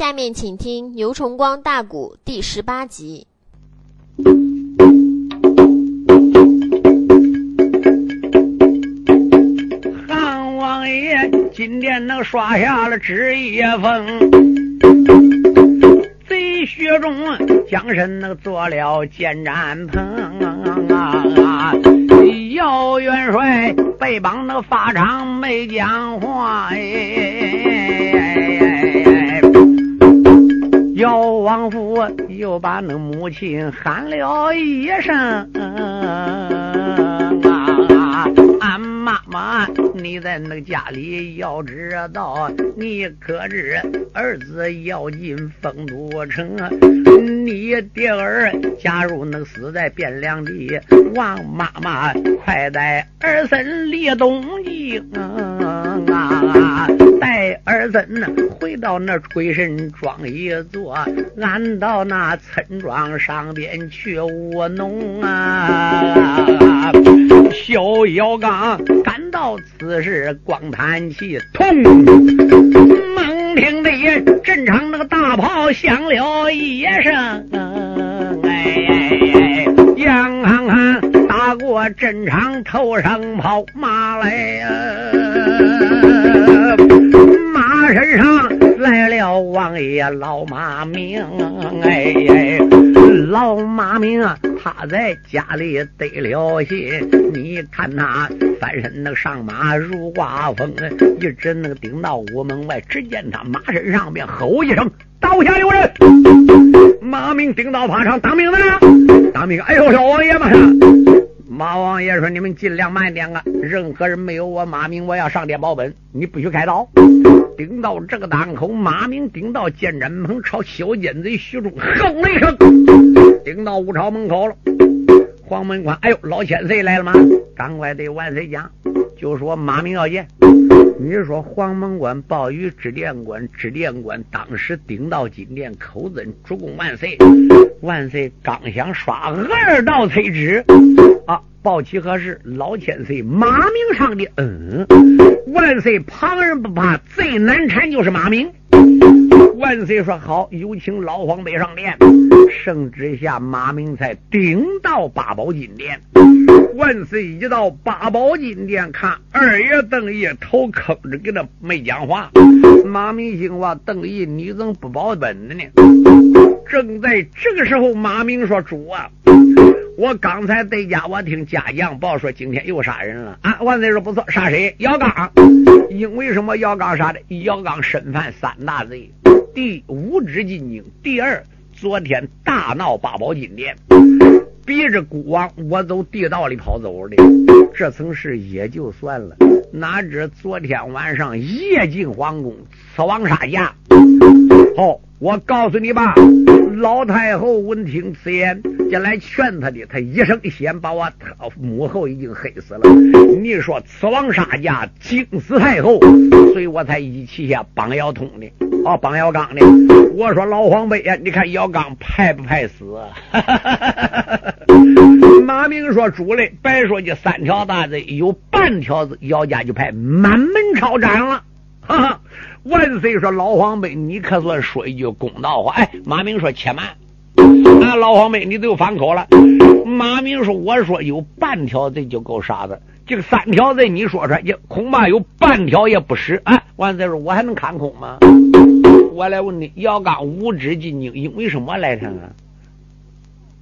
下面请听牛崇光大鼓第十八集。汉王爷今天能刷下了纸一封，贼雪中将身那做了见战棚啊！姚元帅被绑那法场没讲话哎，姚王府又把那母亲喊了一声。啊俺妈妈，你在那个家里要知道，你可知儿子要进丰都城，你爹儿假如能死在汴梁地，王妈妈快带儿孙立东京啊！儿孙回到那鬼神庄一座，俺到那村庄上边去务农啊！小姚刚赶到此时，光叹气，痛！猛听得阵场那个大炮响了一声，哎，杨康康打过阵场，头上跑马来呀，身上来了王爷老马明，哎，老马明啊！他在家里得了信，你看他翻身那上马如刮风，一直那个顶到屋门外，只见他马身上边吼一声：“刀下留人！”马明顶到马上当兵的呢，当兵！哎呦，小王爷马上！马王爷说：“你们尽量慢点啊！任何人没有我马明，我要上殿报本，你不许开刀。”顶到这个档口，马明顶到见斩门，朝小奸贼徐忠哼了一声。顶到武朝门口了，黄门官，哎呦，老千岁来了吗？赶快对万岁讲，就说马明要见。你说黄门关报与知殿官，知殿官当时顶到金殿口尊主公万岁。万岁刚想刷二道催旨啊，报齐何事？老千岁马明上的。嗯，万岁旁人不怕，最难缠就是马明。万岁说好，有请老皇北上殿。圣旨下，马明才顶到八宝金殿。万岁一到八宝金殿，看二爷邓毅头坑着，给他没讲话。马明心话：邓毅，你怎么不保本的呢？正在这个时候，马明说：“主啊，我刚才在家，我听家将报说今天又杀人了。”啊，万岁说：“不错，杀谁？姚刚。因为什么？姚刚杀的？姚刚身犯三大罪。”第五指进京，第二昨天大闹八宝金殿，逼着孤王我走地道里跑走的，这层事也就算了。哪知昨天晚上夜进皇宫，此王杀驾。好，我告诉你吧，老太后闻听此言，进来劝他的，他一声先把我母后已经黑死了。你说此王杀驾，惊死太后，所以我才一气下帮姚通的。哦，帮姚刚的，我说老黄辈呀，你看姚刚派不派死？马明说主嘞，白说这三条大罪，有半条子姚家就派满门抄斩了。哈哈，万岁说老黄妹，你可算说一句公道话。哎，马明说且慢，啊，老黄妹你都反口了。马明说我说有半条罪就够杀的，这个三条罪你说出来，也恐怕有半条也不实。哎，万岁说我还能看空吗？我来问你，姚刚无知进京，因为什么来着啊？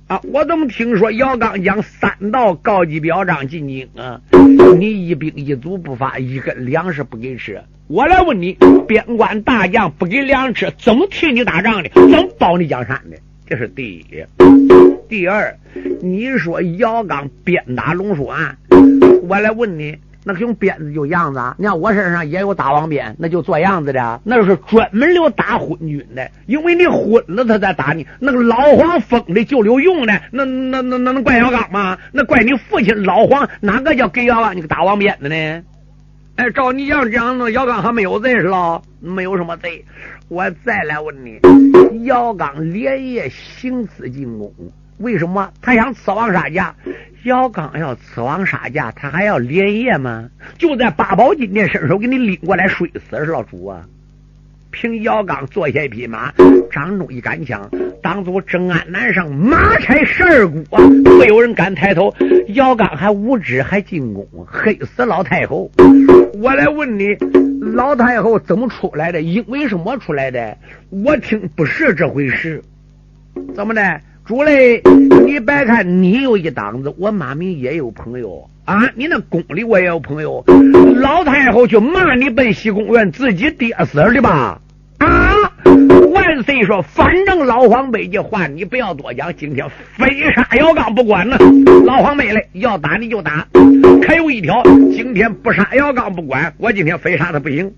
啊，我怎么听说姚刚将三道高级表彰进京啊？你一兵一卒不发，一根粮食不给吃。我来问你，边关大将不给粮吃，怎么替你打仗的？怎么保你江山的？这是第一。第二，你说姚刚鞭打龙书案，我来问你。那个用鞭子就样子啊，你看我身上也有打王鞭，那就做样子的，那是专门留打昏君的，因为你昏了他才打你。那个老黄疯的就留用的，那那那那能怪小刚吗？那怪你父亲老黄，哪个叫给姚刚你个打王鞭子呢？哎，照你这样讲，那姚刚还没有罪是吧，没有什么贼。我再来问你，姚刚连夜行刺进宫。为什么他想刺王杀驾？姚刚要刺王杀驾，他还要连夜吗？就在八宝金殿伸手给你拎过来，摔死是老主啊！凭姚刚坐下一匹马，掌中一杆枪，当初正安南上马拆十二股，没有人敢抬头。姚刚还无知，还进攻，黑死老太后。我来问你，老太后怎么出来的？因为什么出来的？我听不是这回事。怎么的？主嘞，你别看你有一档子，我马明也有朋友啊。你那宫里我也有朋友。老太后去骂你奔西宫院，自己跌死的吧？啊！万岁说，反正老黄背这话你不要多讲。今天非杀姚刚不管呢。老黄背嘞，要打你就打。可有一条，今天不杀姚刚不管，我今天非杀他不行。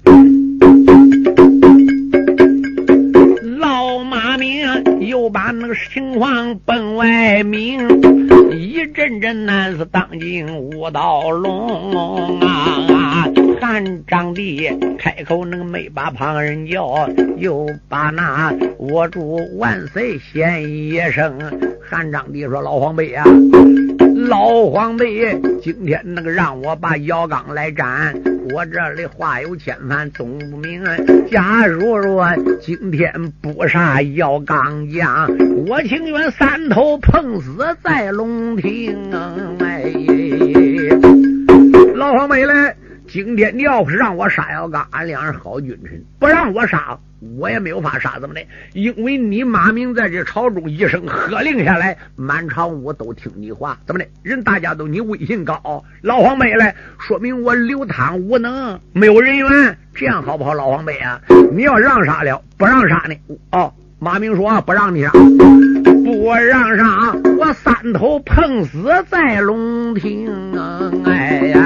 叫马名又把那个情况奔外明，一阵阵难是当今无道龙啊！汉章帝开口那个没把旁人叫，又把那我主万岁先一声。汉章帝说：“老黄辈啊，老黄辈，今天那个让我把姚刚来斩。”我这里话有千番总不明，假如说今天不杀姚刚将，我情愿三头碰死在龙庭。哎，老黄妹嘞，今天你要是让我杀姚刚，俺两人好君臣；不让我杀。我也没有法杀，怎么的？因为你马明在这朝中一声喝令下来，满朝武都听你话，怎么的？人大家都你威信高，老黄辈来，说明我流汤无能，没有人缘，这样好不好？老黄辈啊，你要让杀了，不让杀呢？哦，马明说不让你杀，不让杀，我三头碰死在龙庭，哎呀！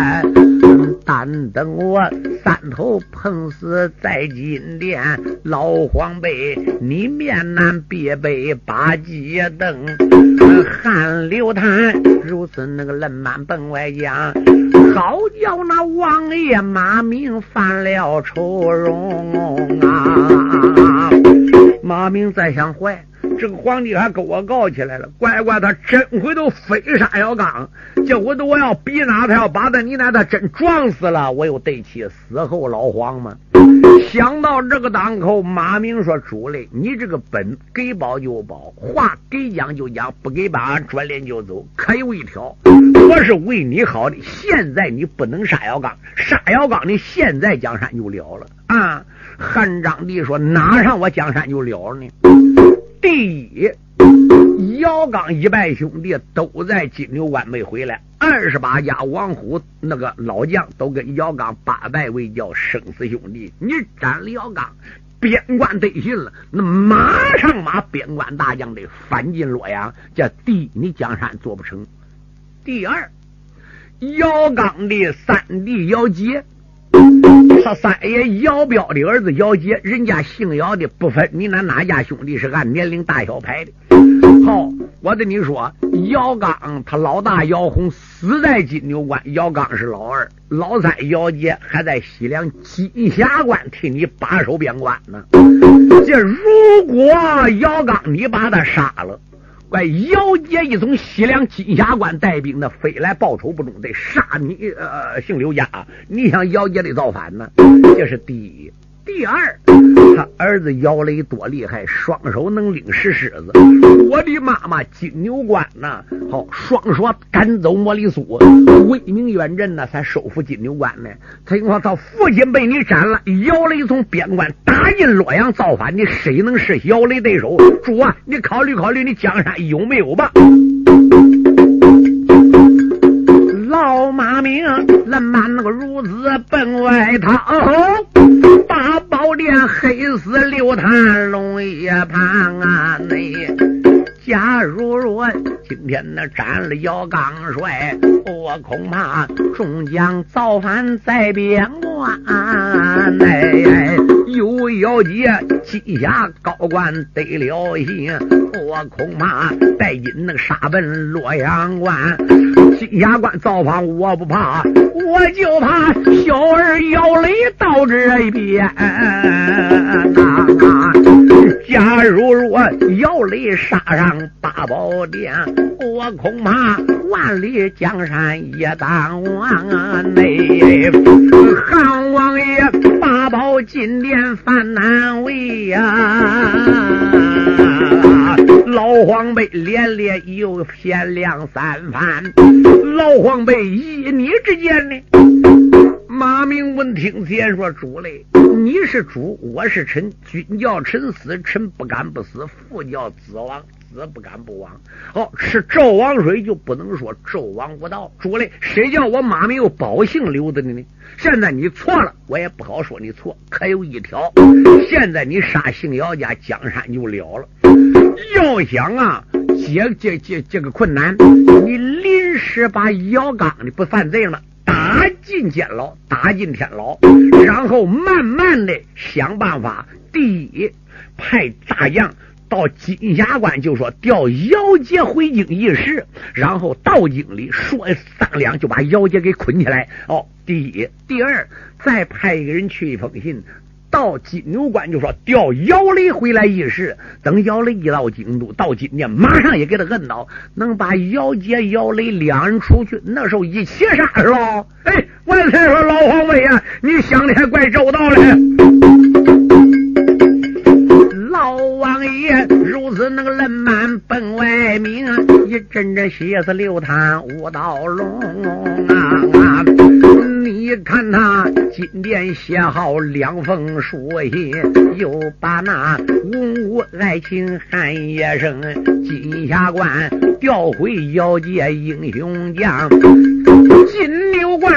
但等我三头碰死在金殿，老黄辈，你面南必被八鸡瞪。汗流淌，如此那个冷满本外将，好叫那王爷马明犯了愁容啊！马明再想坏。这个皇帝还跟我告起来了，乖乖，他真回头非杀姚刚，这回头我要逼哪，他要把他你那他真撞死了，我又对起死后老黄吗？想到这个当口，马明说：“主嘞，你这个本给保就保，话给讲就讲，不给把转脸就走。可有一条，我是为你好的，现在你不能杀姚刚，杀姚刚，你现在江山就了了啊！”汉章帝说：“哪上我江山就了了呢？”第一，姚刚一拜兄弟都在金牛关没回来，二十八家王虎那个老将都跟姚刚八拜为交，生死兄弟。你斩了姚刚，边关得信了，那马上马边关大将得翻进洛阳。这第一，你江山做不成；第二，姚刚的三弟姚杰。他三爷姚彪的儿子姚杰，人家姓姚的不分你那哪家兄弟，是按年龄大小排的。好，我跟你说，姚刚他老大姚洪死在金牛关，姚刚是老二，老三姚杰还在西凉金霞关替你把守边关呢。这如果姚刚你把他杀了。怪姚杰一从西凉金霞关带兵的飞来报仇不中，得杀你呃姓刘家，你想姚杰得造反呢？这是第一。第二，他儿子姚雷多厉害，双手能拎石狮子。我的妈妈金牛关呐，好双手赶走莫里苏，威名远震呢，才收复金牛关呢。听说他父亲被你斩了，姚雷从边关打进洛阳造反，你谁能是姚雷对手？主啊，你考虑考虑，你江山有没有吧？老马明，冷满那个孺子奔外逃，大宝殿黑死刘谭龙一旁啊！内，假如若今天那斩了姚刚帅，我恐怕众将造反在边关。哎，有姚杰旗下高官得了信，我恐怕带进那个杀奔洛阳关。金牙关造反我不怕，我就怕小儿姚雷到这边。假如若姚雷杀上八宝殿，我恐怕万里江山也当亡。内汉王爷。八宝金殿犯难为呀！老黄辈连连又限量三番，老黄辈依你之见呢？马明闻听先说：“主嘞，你是主，我是臣，君叫臣死，臣不敢不死；父叫子亡，子不敢不亡。哦，是纣王水就不能说纣王无道。主嘞，谁叫我妈没有宝姓留的呢？现在你错了，我也不好说你错。可有一条，现在你杀姓姚家，江山就了了。要想啊，解解解这个困难，你临时把姚刚的不犯罪了。”打进监牢，打进天牢，然后慢慢的想办法。第一，派大将到金匣关，就说调姚杰回京议事，然后到京里说三两，就把姚杰给捆起来。哦，第一，第二，再派一个人去一封信。到金牛关就说调姚雷回来议事，等姚雷一到京都，到今天马上也给他摁倒，能把姚杰、姚雷两人出去，那时候一起杀是吧？哎，万岁说老皇位呀，你想的还怪周到嘞！老王爷如此那个冷满奔外明，一阵阵血丝流淌五道龙啊！你看他金殿写好两封书信，又把那文武爱卿喊一声，金霞关调回姚界英雄将，金牛关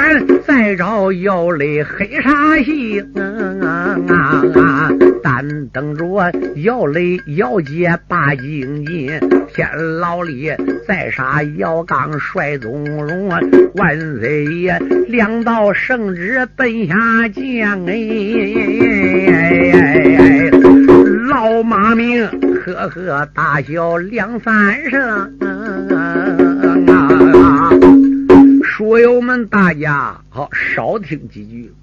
再找姚雷黑煞星，但等着姚雷姚杰把京进，天老李再杀姚刚帅宗荣，万岁爷两道。圣旨奔下降哎，老马明呵呵大笑两三声啊！书友们，大家好，少听几句，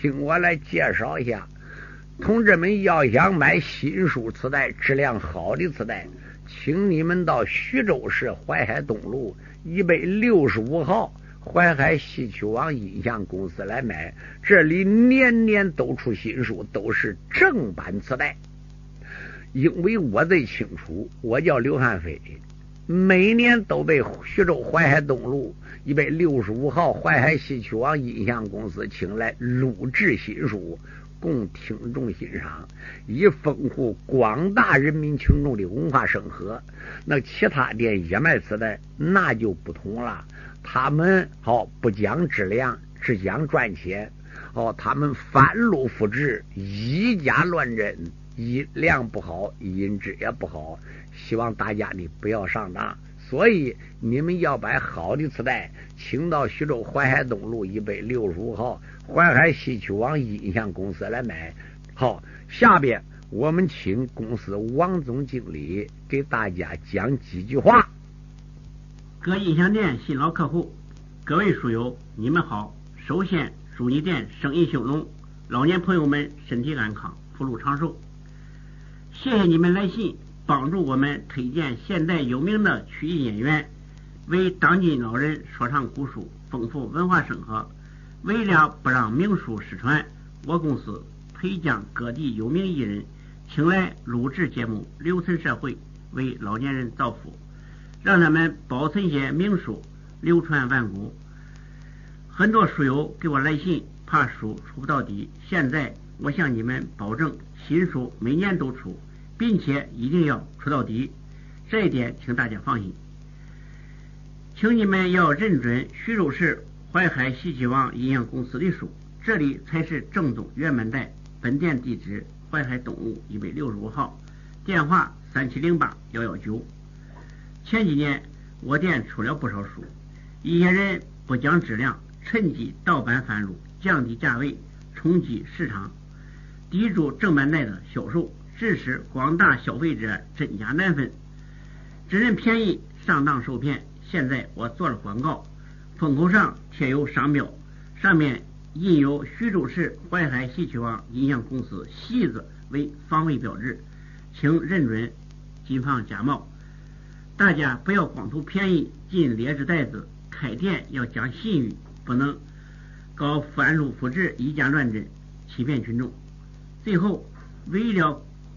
听我来介绍一下。同志们要想买新书磁带，质量好的磁带，请你们到徐州市淮海东路一百六十五号。淮海戏曲网音像公司来买，这里年年都出新书，都是正版磁带。因为我最清楚，我叫刘汉飞，每年都被徐州淮海东路一百六十五号淮海戏曲网音像公司请来录制新书，供听众欣赏，以丰富广大人民群众的文化生活。那其他店也卖磁带，那就不同了。他们好不讲质量，只讲赚钱。哦，他们翻录复制，以假乱真，音量不好，音质也不好。希望大家呢不要上当。所以你们要买好的磁带，请到徐州淮海东路一百六十五号淮海戏曲网音像公司来买。好，下边我们请公司王总经理给大家讲几句话。各音响店新老客户，各位书友，你们好！首先祝你店生意兴隆，老年朋友们身体安康，福禄长寿。谢谢你们来信，帮助我们推荐现代有名的曲艺演员，为当今老人说唱古书，丰富文化生活。为了不让名书失传，我公司推将各地有名艺人请来录制节目，留存社会，为老年人造福。让他们保存些名书，流传万古。很多书友给我来信，怕书出不到底。现在我向你们保证，新书每年都出，并且一定要出到底。这一点，请大家放心。请你们要认准徐州市淮海戏曲网音像公司的书，这里才是正宗原版带。本店地址：淮海东路一百六十五号，电话：三七零八幺幺九。前几年，我店出了不少书，一些人不讲质量，趁机盗版贩入，降低价位，冲击市场，抵住正版带的销售，致使广大消费者真假难分，只认便宜，上当受骗。现在我做了广告，封口上贴有商标，上面印有徐州市淮海戏曲网音像公司“戏”字为防伪标志，请认准，谨防假冒。大家不要光图便宜进劣质袋子，开店要讲信誉，不能搞翻录复制、以假乱真。欺骗群众。最后，为了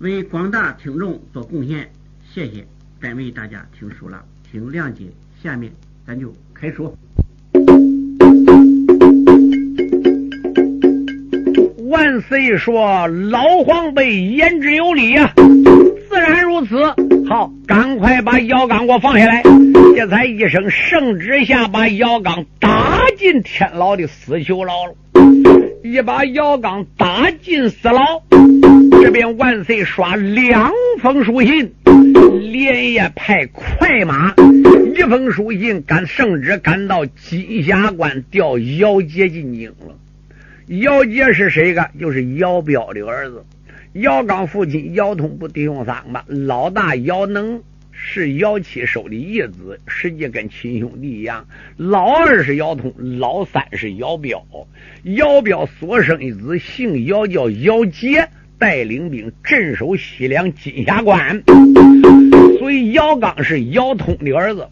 为广大听众做贡献。谢谢，单为大家听书了，请谅解。下面咱就开说。万岁说：“老黄辈言之有理呀，自然如此。好，赶快把姚刚给我放下来。”这才一声圣旨下，把姚刚打进天牢的死囚牢了。一把姚刚打进死牢，这边万岁刷两封书信，连夜派快马，一封书信赶圣旨赶到金霞关调姚杰进京了。姚杰是谁个？就是姚彪的儿子。姚刚父亲姚通不弟兄三个，老大姚能是姚七收的义子，实际跟亲兄弟一样。老二是姚通，老三是姚彪。姚彪所生一子姓姚，叫姚杰，带领兵镇守西凉金霞关。所以姚刚是姚通的儿子。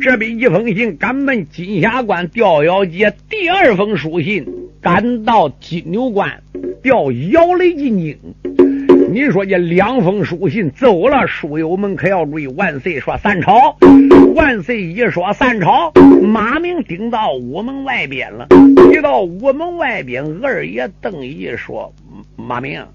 这边一封信赶奔金霞关调姚杰，第二封书信。赶到金牛关调姚雷进京，你说这两封书信走了，书友们可要注意。万岁说三朝，万岁一说三朝，马明顶到午门外边了。一到午门外边，二爷邓毅说：“马明，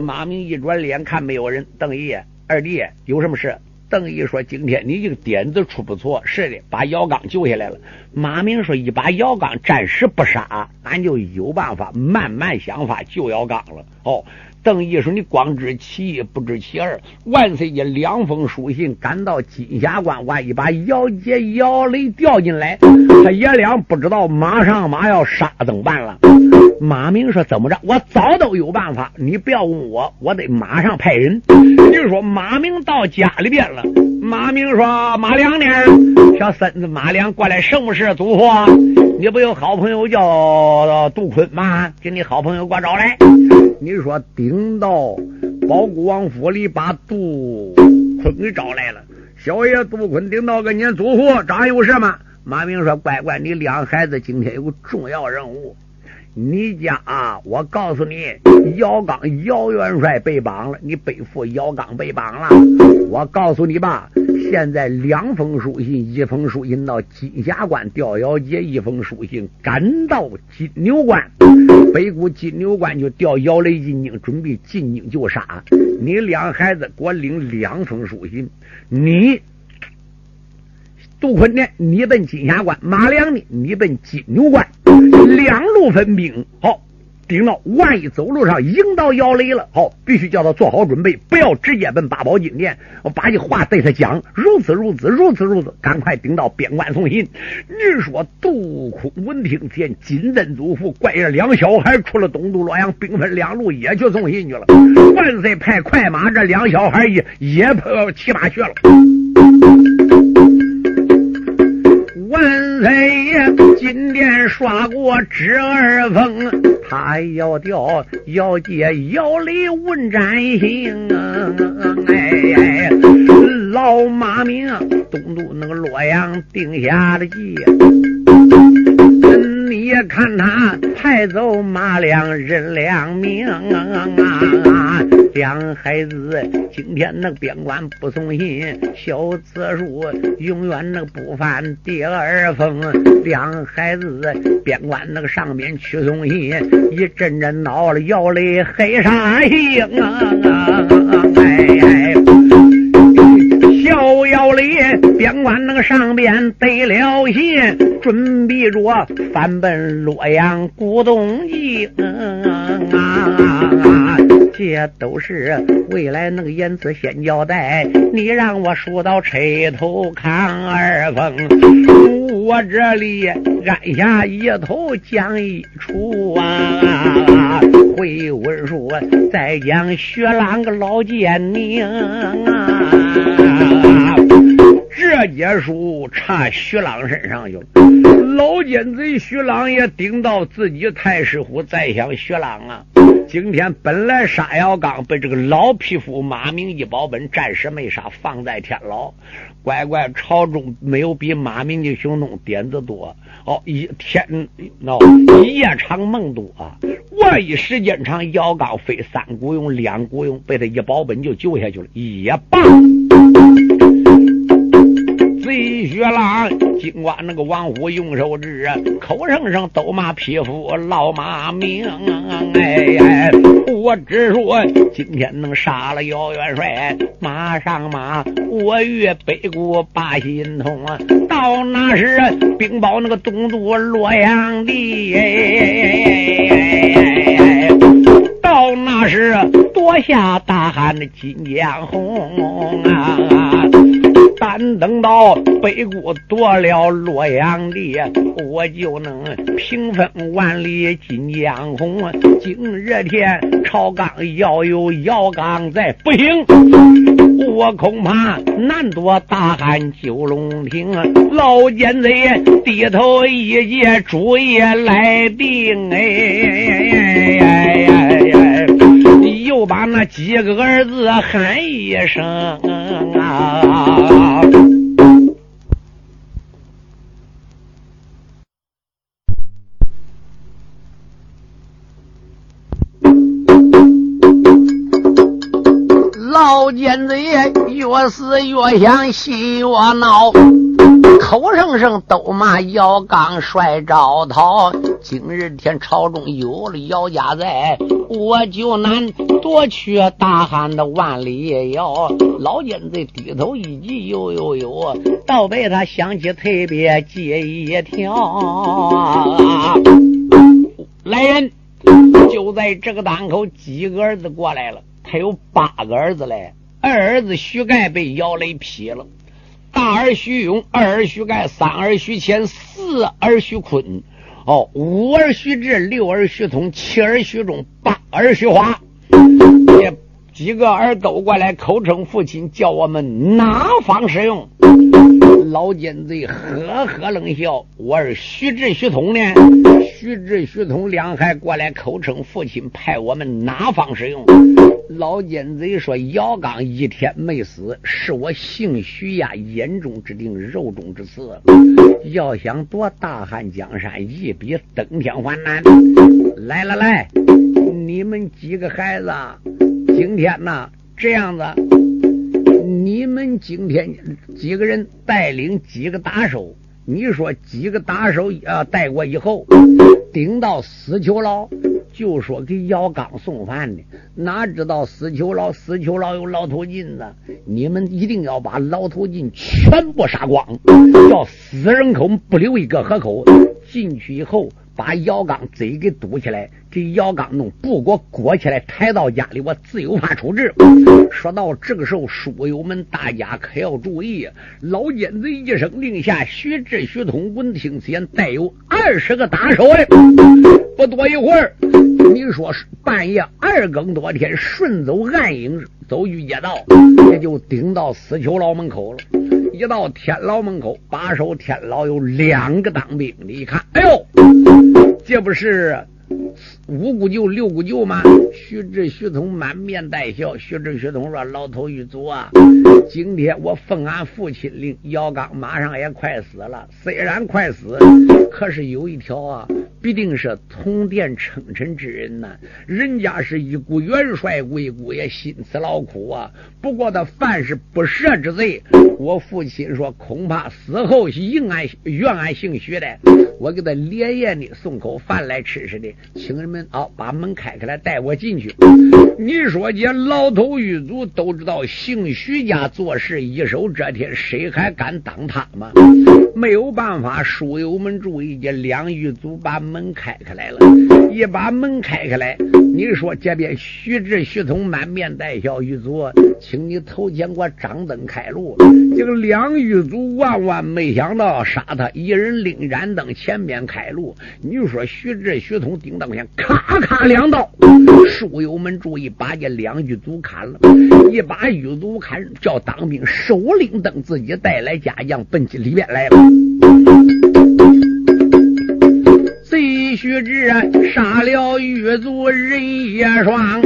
马明一转脸看没有人。邓毅，二弟有什么事？”邓毅说：“今天你这个点子出不错，是的，把姚刚救下来了。”马明说：“一把姚刚暂时不杀，俺就有办法慢慢想法救姚刚了。”哦，邓毅说：“你光知其一不知其二。”万岁爷两封书信赶到金霞关，万一把姚杰、姚雷调进来，他爷俩不知道马上马要杀怎么办了。马明说：“怎么着？我早都有办法。你不要问我，我得马上派人。”就说马明到家里边了。马明说：“马良呢？小孙子马良过来，什么事？祖父，你不有好朋友叫杜坤吗？给你好朋友给我找来。你说顶到包谷王府里，把杜坤给找来了。小爷杜坤顶到跟您祖父，长有什么？”马明说：“乖乖，你两孩子今天有个重要任务。”你家啊，我告诉你，姚刚姚元帅被绑了，你背负姚刚被绑了。我告诉你吧，现在两封书信，一封书信到金霞关调姚杰，一封书信赶到金牛关，北谷金牛关就调姚雷进京，准备进京就杀你两孩子。给我领两封书信，你杜坤呢？你奔金霞关，马良呢？你奔金牛关。两路分兵，好，顶到万一走路上迎到姚雷了，好，必须叫他做好准备，不要直接奔八宝金殿。我把这话对他讲，如此如此，如此如此，赶快顶到边关送信。你说杜空闻听见金镇祖父怪这两小孩出了东都洛阳，兵分两路也去送信去了。万岁派快马，这两小孩也也跑七八去了。万岁爷今天刷过纸二封，他要调姚杰、姚雷问斩刑。哎，老马明东都那个洛阳定下的计。你看他派走马良任良明啊，两孩子今天那个边关不送信，小子数永远那个不犯第二封。两孩子边关那个上面去送信，一阵阵闹了摇泪黑啥心啊！哎。小姚里边关那个上边得了信，准备着翻奔洛阳古洞京啊！这都是未来那个言辞先交代，你让我输到车头看二峰，我这里按下一头讲一出啊！回文书，再讲薛郎个老奸佞啊，这节书差徐朗身上去了。老奸贼徐朗也顶到自己太师府，再想徐朗啊。今天本来杀姚刚被这个老匹夫马明一保本，暂时没杀，放在天牢。乖乖，朝中没有比马明的行动点子多哦。一天喏，夜长梦多啊。万一时间长，姚刚飞三股用两股用，被他一保本就救下去了，也罢。贼薛郎，尽管那个王虎用手指，口声声都骂匹夫老马明。哎，我只说今天能杀了姚元帅，马上马，我越北国把心通。到那时禀报那个东都洛阳地，到那时夺下大汉的金江红啊！但等到北国夺了洛阳地，我就能平分万里金江红。今日天朝纲要有姚刚在，不行，我恐怕难夺大汉九龙亭。老奸贼低头一接主意来定，哎哎哎哎，又把那几个儿子喊一声啊！老奸贼越死越想，心越恼，口声声都骂姚刚帅招讨。今日天朝中有了姚家在，我就难夺取大汉的万里遥。老奸贼低头一急，呦呦呦，倒被他想起特别借一条。来人，就在这个当口，几个儿子过来了。他有八个儿子嘞，二儿子徐盖被姚雷劈了，大儿徐勇，二儿徐盖，三儿徐谦，四儿徐坤，哦，五儿徐志，六儿徐通，七儿徐忠，八儿徐华，这几个儿都过来口称父亲，叫我们哪方使用？老奸贼呵呵冷笑：“我儿徐志、徐通呢？徐志、徐通两孩过来口称父亲，派我们哪方使用？”老奸贼说：“姚刚一天没死，是我姓徐呀，眼中之钉，肉中之刺。要想夺大汉江山，一比登天还难。来来来，你们几个孩子，今天呐，这样子。”你们今天几个人带领几个打手？你说几个打手啊？带过以后，领到死囚牢，就说给姚刚送饭的。哪知道死囚牢，死囚牢有牢头金子，你们一定要把牢头金全部杀光，要死人口不留一个活口。进去以后。把姚刚嘴给堵起来，给姚刚弄布裹裹起来，抬到家里，我自有法处置。说到这个时候，书友们大家可要注意，老奸贼一声令下，徐志、徐通闻听此言，带有二十个打手嘞。不多一会儿，你说是半夜二更多天，顺走暗影，走御街道，也就顶到死囚牢门口了。一到天牢门口，把守天牢有两个当兵的，一看，哎呦，这不是五姑舅、六姑舅吗？徐志、徐通满面带笑。徐志、徐通说：“老头玉祖啊，今天我奉俺父亲令，姚刚马上也快死了。虽然快死，可是有一条啊。”必定是通电称臣之人呐，人家是一股元帅贵姑爷，心慈劳苦啊。不过他犯是不赦之罪，我父亲说恐怕死后应俺愿俺姓徐的，我给他连夜的送口饭来吃吃的，请人们啊把门开开来带我进去。你说这老头狱卒都知道姓徐家做事一手遮天，谁还敢当他吗？没有办法，书友们注意，这两狱卒把。门开开来了，一把门开开来，你说这边徐志、徐通满面带笑，狱卒，请你头前给我张灯开路。这个两狱卒万万没想到杀他一人领盏灯，前面开路。你说徐志、徐通顶当前，咔咔两刀，书友们注意，把这两狱卒砍了，一把狱卒砍，叫当兵首领等自己带来家将奔进里边来了。贼徐志杀了狱卒人也双。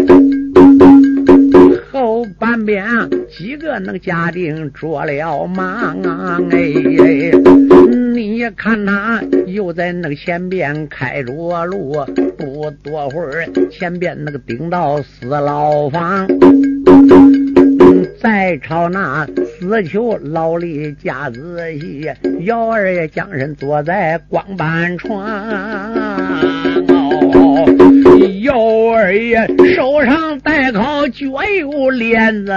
后半边几个能家丁着了忙啊哎，你看他又在那个前边开着路，不多会儿前边那个顶到死牢房，再朝那死囚老李家仔细，姚二爷将身坐在光板床。姚二爷手上戴口脚有链子，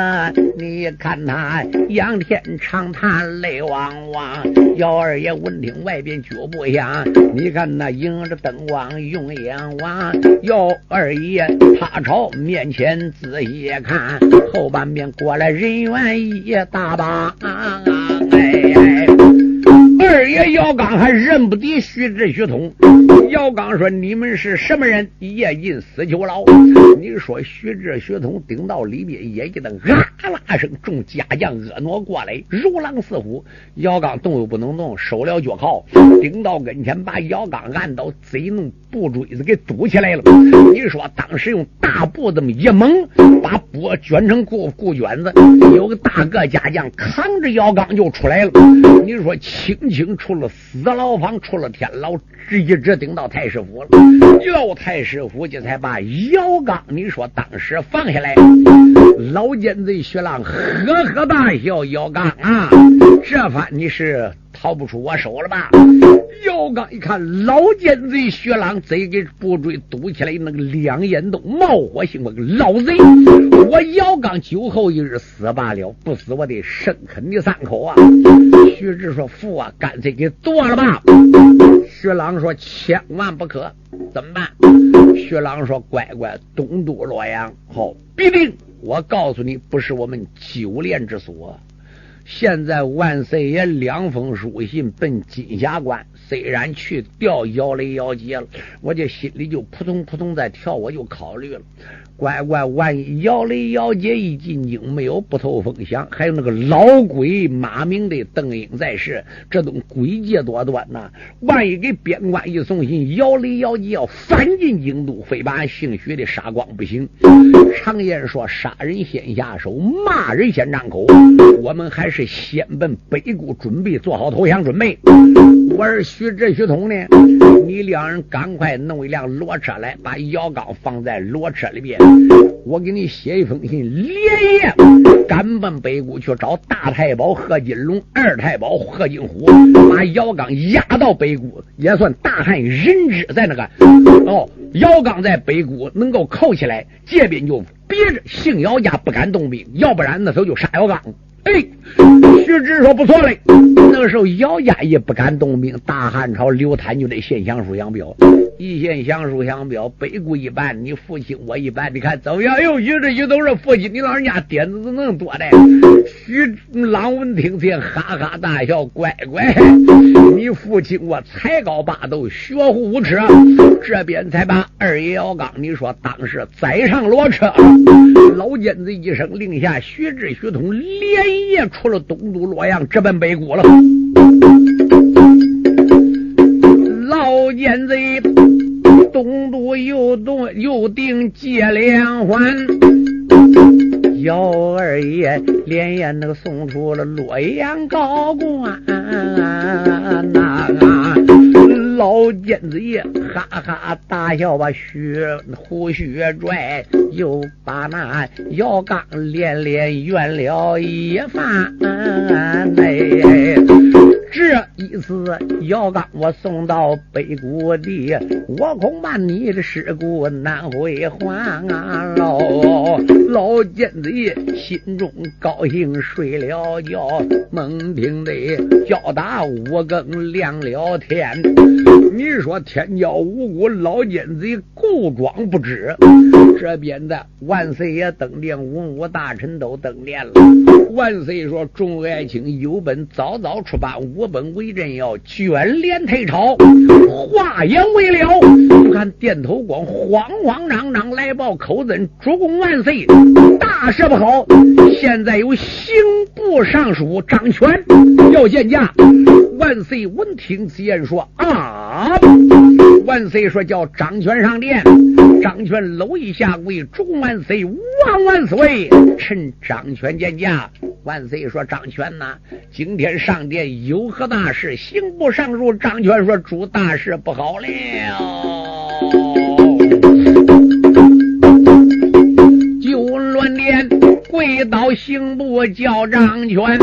你看他仰天长叹泪汪汪。姚二爷闻听外边脚步响，你看那迎着灯光用眼望。姚二爷他朝面前仔细看，后半边过来人员一大帮。哎。二爷姚刚还认不得徐志、徐通。姚刚说：“你们是什么人？夜进死囚牢？”你说徐志、徐通顶到里边，也一顿啊啦声，众家将婀娜过来，如狼似虎。姚刚动又不能动，收了脚铐，顶到跟前，把姚刚按倒，贼弄布锥子给堵起来了。你说当时用大布这么一蒙，把布卷成布布卷子，有个大个家将扛着姚刚就出来了。你说轻轻出了死牢房，出了天牢，直一直顶到太师府了。姚太师府这才把姚刚，你说当时放下来，老奸贼薛浪呵呵大笑：“姚刚啊，这番你是。”逃不出我手了吧？姚刚一看，老奸贼薛朗贼给布坠堵起来，那个两眼都冒火星，我个老贼！我姚刚酒后一日死罢了，不死我得生啃你三口啊！徐志说：“父啊，干脆给剁了吧！”薛朗说：“千万不可，怎么办？”薛朗说：“乖乖，东都洛阳，好，必定！我告诉你，不是我们九连之所。”现在万岁爷两封书信奔金霞关，虽然去调姚雷姚杰了，我这心里就扑通扑通在跳，我就考虑了。乖乖，万一姚雷、姚杰一进京没有不透风响，还有那个老鬼马明的邓英在世，这种诡计多端呐！万一给边关一送信，姚雷、姚杰要反进京都，非把俺姓徐的杀光不行。常言说，杀人先下手，骂人先张口。我们还是是先奔北固准备做好投降准备。我儿徐志、徐通呢？你两人赶快弄一辆骡车来，把姚刚放在骡车里边。我给你写一封信，连夜赶奔北固去找大太保贺金龙、二太保贺金虎，把姚刚押到北固，也算大汉人质。在那个哦，姚刚在北固能够扣起来，这边就别着姓姚家不敢动兵，要不然那时候就杀姚刚。哎，徐志说不错嘞。那个时候姚家也不敢动兵，大汉朝刘禅就得献降书降表，一献降书降表，北固一半，你父亲我一半，你看怎么样？哟，徐志徐都是父亲，你老人家点子怎么多的？徐朗文听见，哈哈大笑，乖乖，你父亲我才高八斗，学武耻，这边才把二爷姚刚，你说当时载上骡车，老奸贼一声令下，徐志徐通连。也出了东都洛阳，直奔北谷了。老奸贼东都又动又定借连环，姚二爷连夜那个送出了洛阳高官。啊老奸贼哈哈大笑，把血胡须拽，又把那姚刚连连怨了一番。哎，这一次姚刚我送到北谷地，我恐怕你的尸骨难回还啊！老，老奸贼心中高兴，睡了觉，猛听得叫打五更亮了天。你说天骄无辜，老奸贼故装不知。这边的万岁爷登殿，文武大臣都登殿了。万岁说：“众爱卿有本早早出版，无本为朕要卷帘退朝。”话言未了，就看殿头光慌慌张张来报口尊主公万岁，大事不好！现在有刑部尚书张权要见驾。万岁闻听此言，说：“啊！”万岁说：“叫张权上殿。”张权搂一下跪，主万岁，万万岁！趁张权见驾，万岁说：“张权呐，今天上殿有何大事？”刑部尚书张权说：“主大事不好了！”就乱殿跪倒刑部叫张权。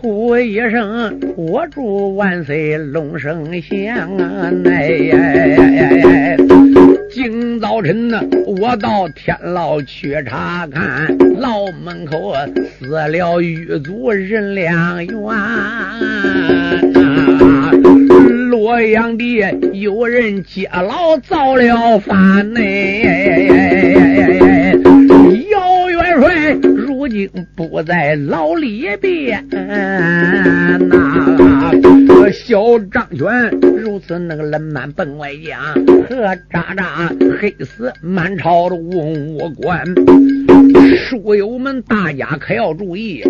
呼一声，我祝万岁龙生祥啊！哎，今早晨呢，我到天牢去查看，牢门口死了狱卒任良元，洛阳的有人接牢造了反呢。如今不在牢里边，那小张全如此那个冷慢奔外江，和渣渣黑死满朝的文武官，书友们大家可要注意，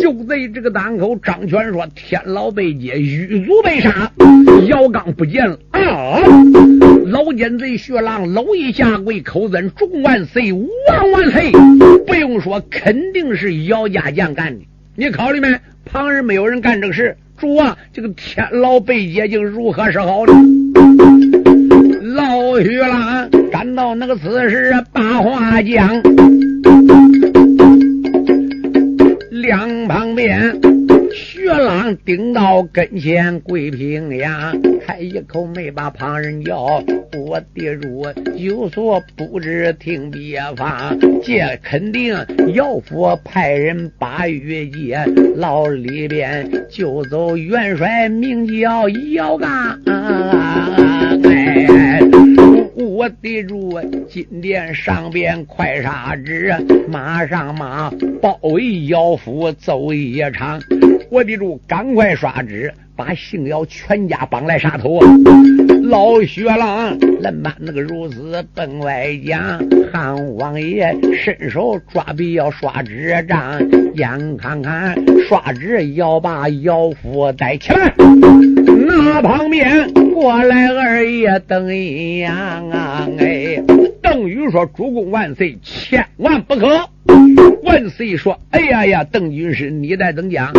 就在这个当口，张全说天牢被劫，狱卒被杀，姚刚不见了啊！老奸贼薛郎搂一下跪，口尊众万岁，万万岁！不用说，肯定是姚家将干的。你考虑没？旁人没有人干这个事。主啊，这个天老被劫，竟如何是好呢？老许了赶到那个此时，把话讲，两旁边。薛郎顶到跟前跪平呀，开一口没把旁人叫。我的主有所不知，听别方，这肯定姚府派人把玉接牢里边救走元帅，名叫姚刚。哎，我的主金殿上边快杀之，马上马包围姚府走一场。我的主，赶快刷纸，把姓姚全家绑来杀头啊。老薛郎恁把那个孺子奔外讲，汉王爷伸手抓笔要刷纸账，眼看看刷纸要把姚府带起来。那旁边过来二爷邓一阳啊，哎，邓禹说：“主公万岁，千万不可。”万岁说：“哎呀呀，邓军师，你在怎讲？”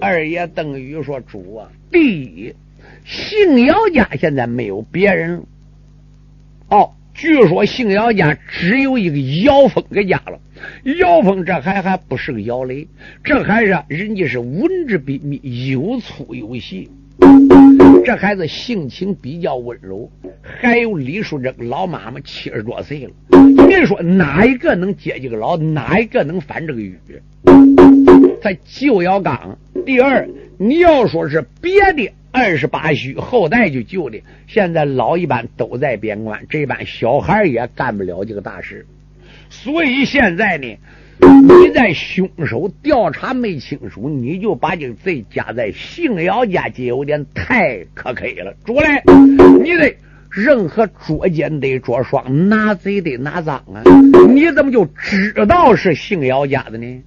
二爷邓禹说：“主啊，第一，姓姚家现在没有别人。哦，据说姓姚家只有一个姚峰个家了。姚峰这还还不是个姚雷，这还是人家是文质彬彬，有粗有细。这孩子性情比较温柔。还有李淑珍老妈妈七十多岁了，你说哪一个能接这个老？哪一个能翻这个雨？他救姚刚。第二，你要说是别的二十八虚后代就救的，现在老一般都在边关，这班小孩也干不了这个大事。所以现在呢，你在凶手调查没清楚，你就把这个罪加在姓姚家，就有点太可 K 了。主嘞，你得任何捉奸得捉双，拿贼得拿赃啊！你怎么就知道是姓姚家的呢？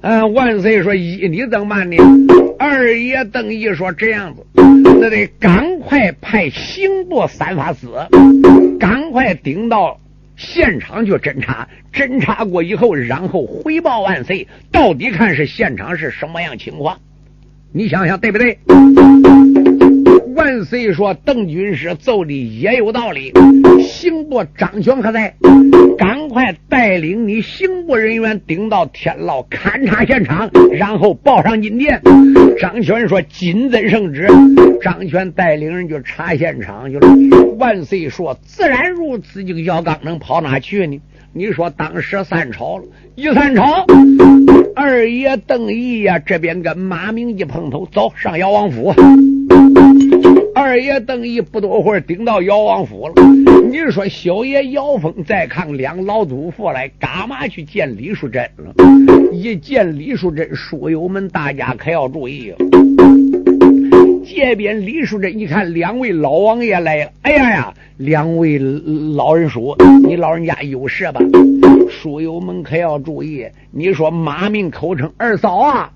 嗯，万岁说一，你怎么办呢？二爷邓毅说这样子，那得赶快派刑部三法司，赶快顶到现场去侦查，侦查过以后，然后回报万岁，到底看是现场是什么样情况？你想想对不对？万岁说：“邓军师奏的也有道理。刑部张全何在？赶快带领你刑部人员顶到天牢勘察现场，然后报上金殿。”张全说：“谨遵圣旨。”张全带领人就查现场去了。万岁说：“自然如此。这个姚刚能跑哪去呢？你说当时三朝了，一三朝，二爷邓毅呀，这边跟马明一碰头，走上姚王府。二爷邓毅不多会儿顶到姚王府了。你说小爷姚峰再看两老祖父来，干嘛去见李淑珍了？一见李淑珍，书友们大家可要注意。这边李淑珍一看两位老王爷来了，哎呀呀，两位老人叔：“你老人家有事吧？”书友们可要注意，你说马明口称二嫂啊。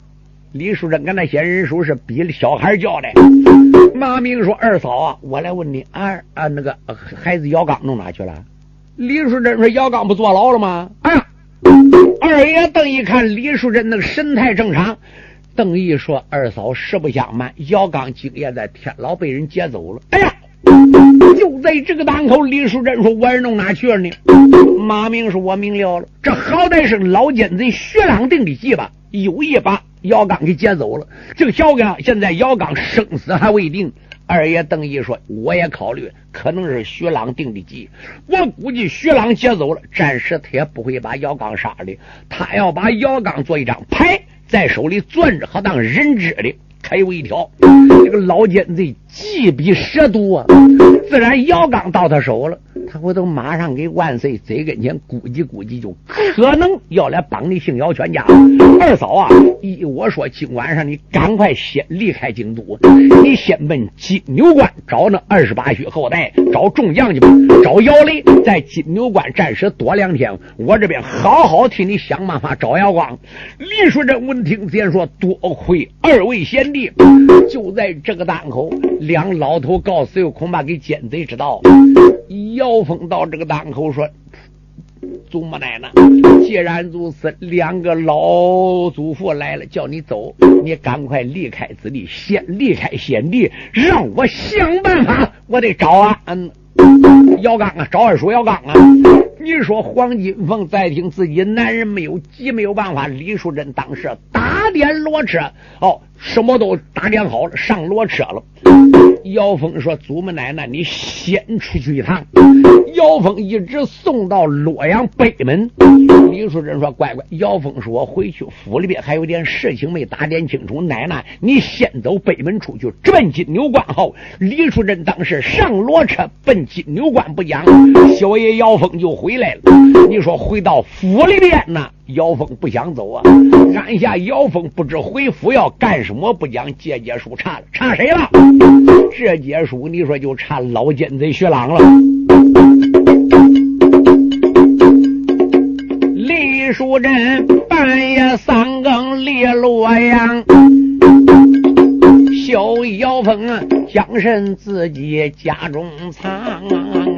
李淑珍跟那些人说是比小孩叫的。马明说：“二嫂啊，我来问你，二啊那个孩子姚刚弄哪去了？”李淑珍说：“姚刚不坐牢了吗？”哎呀，二爷邓一看李淑珍那个神态正常，邓毅说：“二嫂实不相瞒，姚刚今夜在天牢被人劫走了。”哎呀，就在这个档口，李淑珍说：“我儿弄哪去了呢？”马明说：“我明了了，这好歹是老奸贼薛朗定的计吧？有一把。”姚刚给劫走了，这个小刚现在姚刚生死还未定。二爷邓毅说：“我也考虑，可能是徐朗定的计。我估计徐朗劫走了，暂时他也不会把姚刚杀的。他要把姚刚做一张牌在手里攥着，好当人质的。还有一条，这个老奸贼计比蛇毒啊！自然姚刚到他手了。”他回头马上给万岁贼跟前估计估计，就可能要来帮你姓姚全家。二嫂啊，依我说，今晚上你赶快先离开京都，你先奔金牛关找那二十八须后代，找众将去吧。找姚雷在金牛关暂时躲两天，我这边好好替你想办法找姚光。李淑珍闻听先说：“多亏二位贤弟。”就在这个档口，两老头告辞，又恐怕给奸贼知道。姚峰到这个档口说：“祖母奶奶，既然如此，两个老祖父来了，叫你走，你赶快离开此地，先离开先地，让我想办法，我得找啊，嗯，姚刚啊，找二叔姚刚啊。你说黄金凤再听自己男人没有急，没有办法。李淑珍当时打点骡车，哦，什么都打点好了，上骡车了。姚峰说：“祖母奶奶，你先出去一趟。”姚峰一直送到洛阳北门。李淑珍说：“乖乖。”姚峰说：“回去府里边还有点事情没打点清楚。奶奶，你先走北门出去，直奔金牛关后。”李淑珍当时上骡车奔金牛关不讲，小爷姚峰就回回来了。你说回到府里边呢？姚峰不想走啊！按下姚峰不知回府要干什么，不讲结结书差了，差谁了？这结书你说就差老奸贼薛朗了。李淑珍半夜三更立洛阳，小姚峰将身自己家中藏，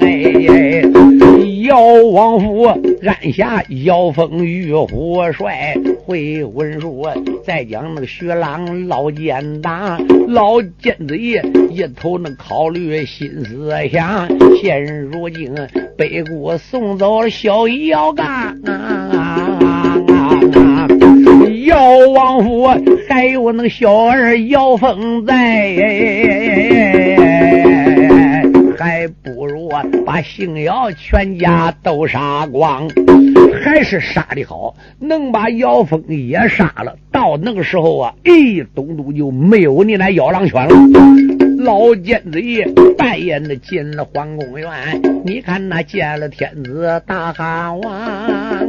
哎。姚王府按下姚峰玉虎帅回文书，再讲那个薛郎老奸党老奸贼一头那考虑心思想，现如今北国送走了小姚刚，姚王府还有那个小儿姚峰在。还不如啊，把姓姚全家都杀光，还是杀的好，能把姚峰也杀了。到那个时候啊，哎，东都就没有你那妖狼犬了。老奸贼半夜的进了皇宫院，你看那见了天子大汉王啊！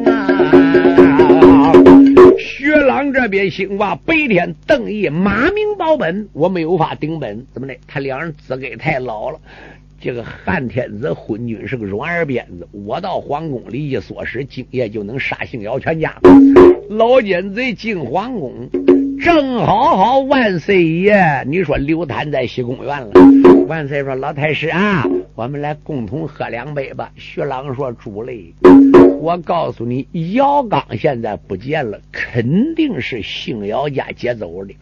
薛郎这边兴哇，白天邓毅马明保本，我没有法顶本，怎么的？他两人资格太老了。这个汉天子昏君是个软耳鞭子，我到皇宫里一唆使，今夜就能杀姓姚全家。老奸贼进皇宫，正好好万岁爷，你说刘坦在西宫院了。万岁说：“老太师啊，我们来共同喝两杯吧。”徐朗说：“主嘞，我告诉你，姚刚现在不见了，肯定是姓姚家劫走的。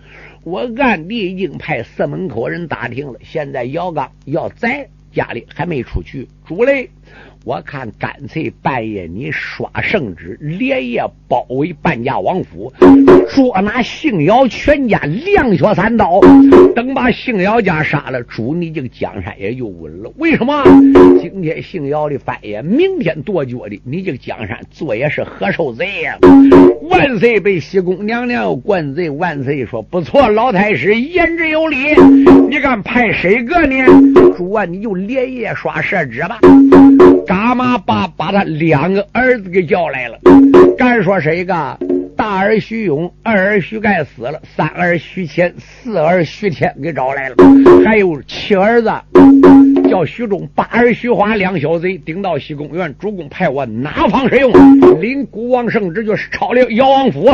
我暗地已经派四门口人打听了，现在姚刚要在。”家里还没出去，主嘞。我看干脆半夜你刷圣旨，连夜包围半家王府，捉拿姓姚全家，两血三刀。等把姓姚家杀了，主你这个江山也就稳了。为什么？今天姓姚的翻页，明天跺脚的，你这个江山做也是何受罪呀？万岁被西宫娘娘灌醉，万岁说不错，老太师言之有理。你敢派谁个呢？主啊，你就连夜刷设置吧。干嘛把把他两个儿子给叫来了？敢说谁个大儿徐勇，二儿徐盖死了，三儿徐谦，四儿徐天给找来了，还有七儿子叫徐忠，八儿徐华，两小贼顶到西宫院，主公派我哪方使用？领孤王圣旨，就抄了姚王府。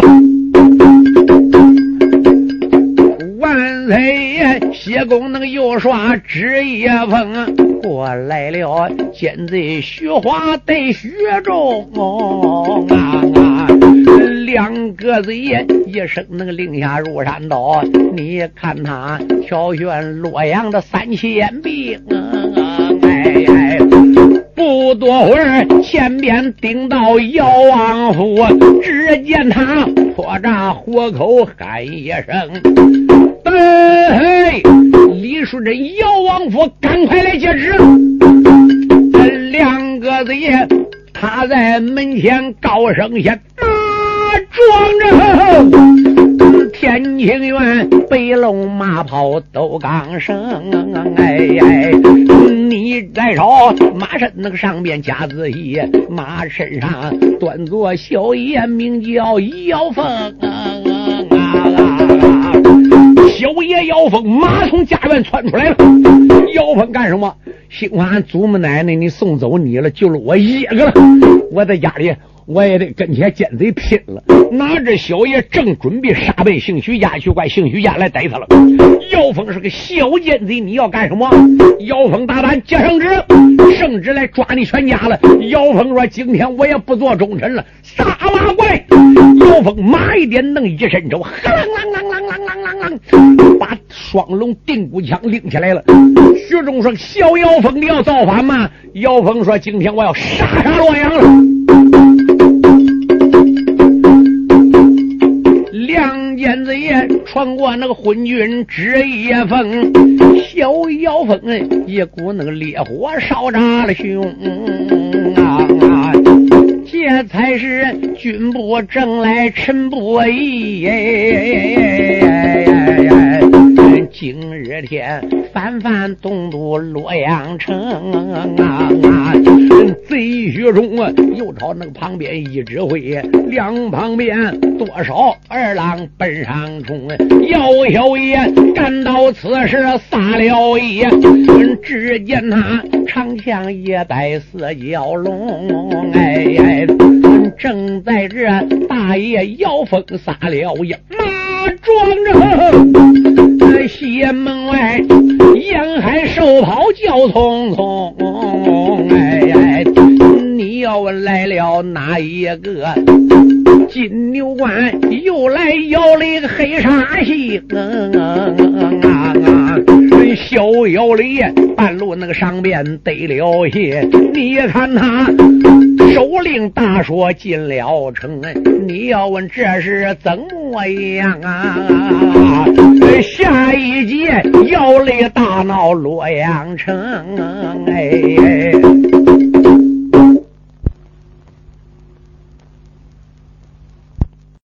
万岁爷！谢公能又刷纸一封，过来了。奸贼徐华对徐忠啊，两个贼一声能令下如山倒。你看他挑选洛阳的三千兵，哎哎，不多会儿前边顶到姚王府，只见他破闸豁口喊一声。哎，李叔珍，姚王府，赶快来接旨！两个子爷，他在门前高声下大壮着，天清院白龙马跑都刚声，哎哎，你再朝马身那个上边加字义，马身上端坐小爷，名叫姚峰啊啊啊。小爷姚峰马从家园窜出来了。姚峰干什么？兴俺祖母奶奶，你送走你了，救了我一个了。我在家里。我也得跟些奸贼拼了！拿着小爷正准备杀奔姓徐家去，怪姓徐家来逮他了。姚峰是个小奸贼，你要干什么？姚峰大胆接圣旨，圣旨来抓你全家了。姚峰说：“今天我也不做忠臣了，撒马过来！”姚峰马一点，弄一伸手，啷啷啷啷啷啷啷啷，把双龙定骨枪拎起来了。徐忠说：“小姚峰，你要造反吗？”姚峰说：“今天我要杀杀洛阳了。”亮剑子也穿过那个昏君纸一封，小妖风一股那个烈火烧炸了胸啊！这才是君不正来臣不义。今日天翻翻东都洛阳城啊！贼穴中啊，又朝那个旁边一指挥，两旁边多少二郎奔上冲，姚小爷赶到此时撒了野，只见他长枪也带四角龙，哎哎，正在这大爷姚峰撒了野，马壮着，西门外沿海兽跑叫匆匆，哎哎。你要问来了哪一个？金牛关又来要了一个黑煞星啊啊啊！逍遥里半路那个上边得了些，你看他首领大说进了城，你要问这是怎么样啊？下一节要来大闹洛阳城，哎。